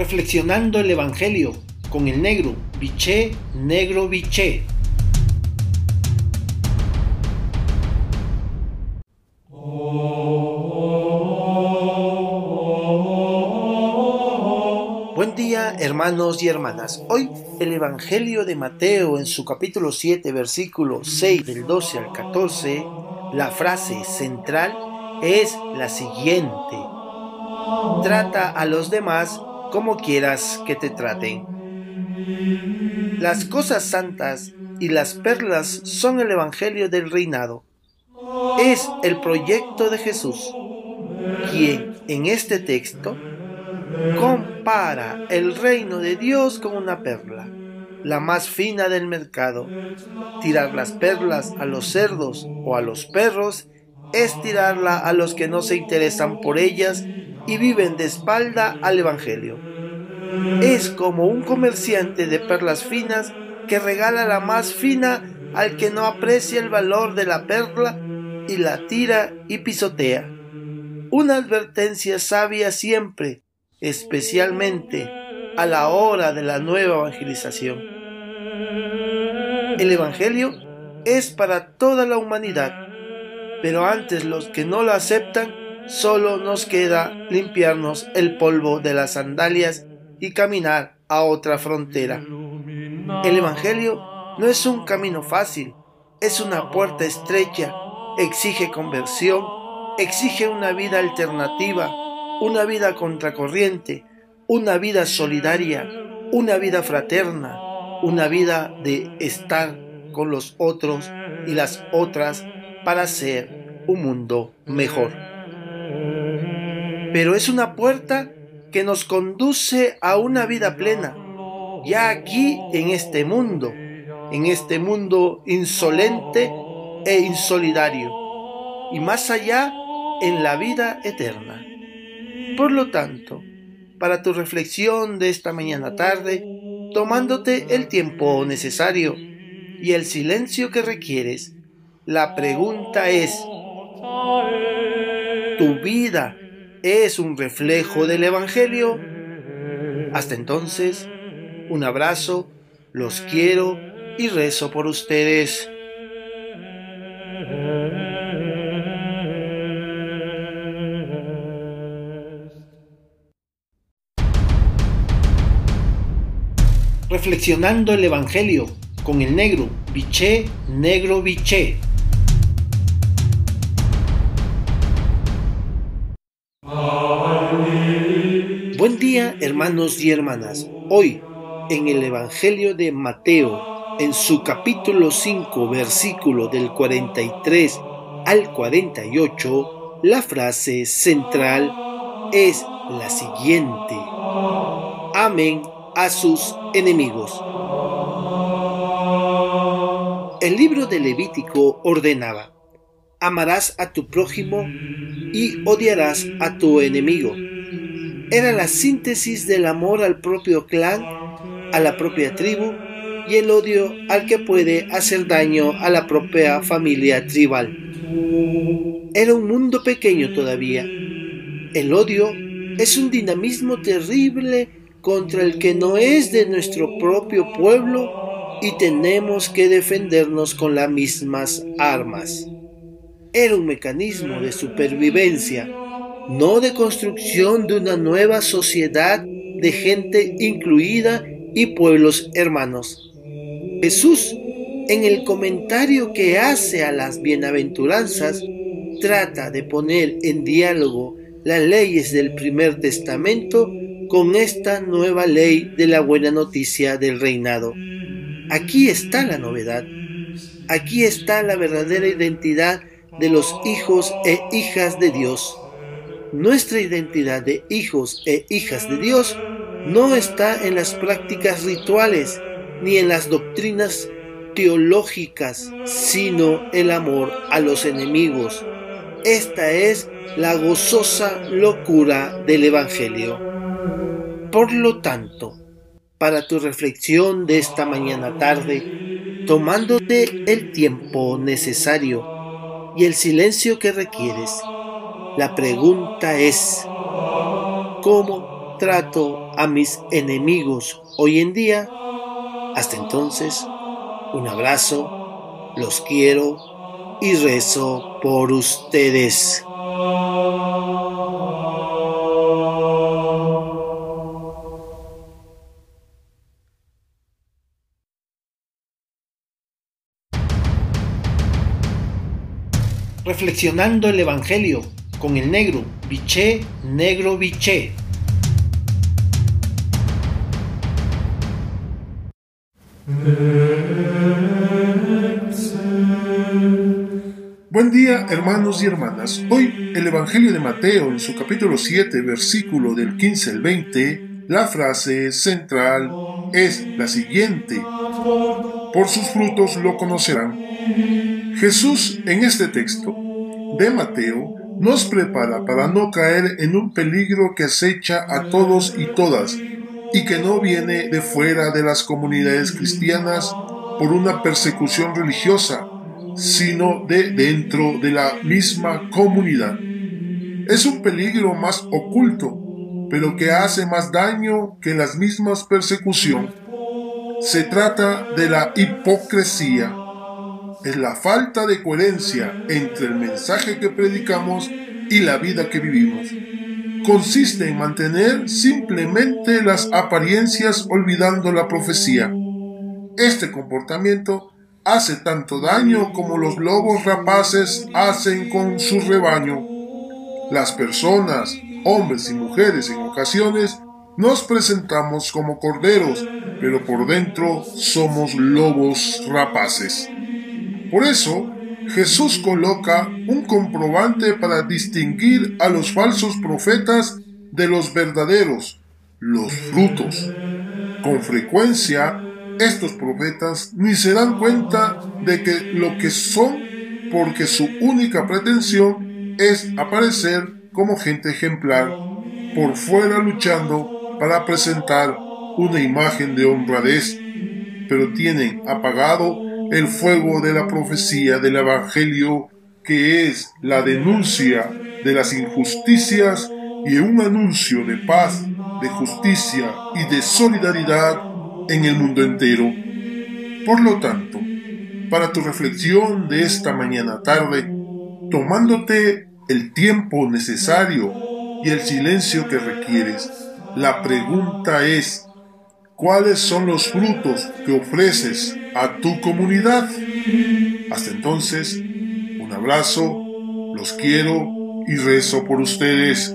Reflexionando el Evangelio con el negro, biché, negro, biché. Buen día hermanos y hermanas. Hoy el Evangelio de Mateo en su capítulo 7 versículo 6 del 12 al 14, la frase central es la siguiente. Trata a los demás como quieras que te traten. Las cosas santas y las perlas son el Evangelio del reinado. Es el proyecto de Jesús, quien en este texto compara el reino de Dios con una perla, la más fina del mercado. Tirar las perlas a los cerdos o a los perros es tirarla a los que no se interesan por ellas y viven de espalda al Evangelio. Es como un comerciante de perlas finas que regala la más fina al que no aprecia el valor de la perla y la tira y pisotea. Una advertencia sabia siempre, especialmente a la hora de la nueva evangelización. El Evangelio es para toda la humanidad, pero antes los que no lo aceptan solo nos queda limpiarnos el polvo de las sandalias y caminar a otra frontera. El Evangelio no es un camino fácil, es una puerta estrecha, exige conversión, exige una vida alternativa, una vida contracorriente, una vida solidaria, una vida fraterna, una vida de estar con los otros y las otras para hacer un mundo mejor pero es una puerta que nos conduce a una vida plena, ya aquí en este mundo, en este mundo insolente e insolidario, y más allá en la vida eterna. Por lo tanto, para tu reflexión de esta mañana tarde, tomándote el tiempo necesario y el silencio que requieres, la pregunta es, ¿tu vida es un reflejo del Evangelio. Hasta entonces, un abrazo, los quiero y rezo por ustedes. Reflexionando el Evangelio con el negro, biché, negro, biché. Hermanos y hermanas. Hoy en el Evangelio de Mateo, en su capítulo 5, versículo del 43 al 48, la frase central es la siguiente. Amen a sus enemigos. El libro de Levítico ordenaba, amarás a tu prójimo y odiarás a tu enemigo era la síntesis del amor al propio clan, a la propia tribu y el odio al que puede hacer daño a la propia familia tribal. Era un mundo pequeño todavía. El odio es un dinamismo terrible contra el que no es de nuestro propio pueblo y tenemos que defendernos con las mismas armas. Era un mecanismo de supervivencia no de construcción de una nueva sociedad de gente incluida y pueblos hermanos. Jesús, en el comentario que hace a las bienaventuranzas, trata de poner en diálogo las leyes del primer testamento con esta nueva ley de la buena noticia del reinado. Aquí está la novedad. Aquí está la verdadera identidad de los hijos e hijas de Dios. Nuestra identidad de hijos e hijas de Dios no está en las prácticas rituales ni en las doctrinas teológicas, sino el amor a los enemigos. Esta es la gozosa locura del Evangelio. Por lo tanto, para tu reflexión de esta mañana tarde, tomándote el tiempo necesario y el silencio que requieres, la pregunta es, ¿cómo trato a mis enemigos hoy en día? Hasta entonces, un abrazo, los quiero y rezo por ustedes. Reflexionando el Evangelio con el negro, biché, negro, biché. Buen día hermanos y hermanas. Hoy el Evangelio de Mateo en su capítulo 7 versículo del 15 al 20, la frase central es la siguiente. Por sus frutos lo conocerán. Jesús en este texto de Mateo nos prepara para no caer en un peligro que acecha a todos y todas y que no viene de fuera de las comunidades cristianas por una persecución religiosa, sino de dentro de la misma comunidad. Es un peligro más oculto, pero que hace más daño que las mismas persecuciones. Se trata de la hipocresía es la falta de coherencia entre el mensaje que predicamos y la vida que vivimos. Consiste en mantener simplemente las apariencias olvidando la profecía. Este comportamiento hace tanto daño como los lobos rapaces hacen con su rebaño. Las personas, hombres y mujeres en ocasiones, nos presentamos como corderos, pero por dentro somos lobos rapaces. Por eso, Jesús coloca un comprobante para distinguir a los falsos profetas de los verdaderos, los frutos. Con frecuencia, estos profetas ni se dan cuenta de que lo que son porque su única pretensión es aparecer como gente ejemplar, por fuera luchando para presentar una imagen de honradez, pero tienen apagado el fuego de la profecía del Evangelio, que es la denuncia de las injusticias y un anuncio de paz, de justicia y de solidaridad en el mundo entero. Por lo tanto, para tu reflexión de esta mañana tarde, tomándote el tiempo necesario y el silencio que requieres, la pregunta es, ¿cuáles son los frutos que ofreces a tu comunidad. Hasta entonces, un abrazo, los quiero y rezo por ustedes.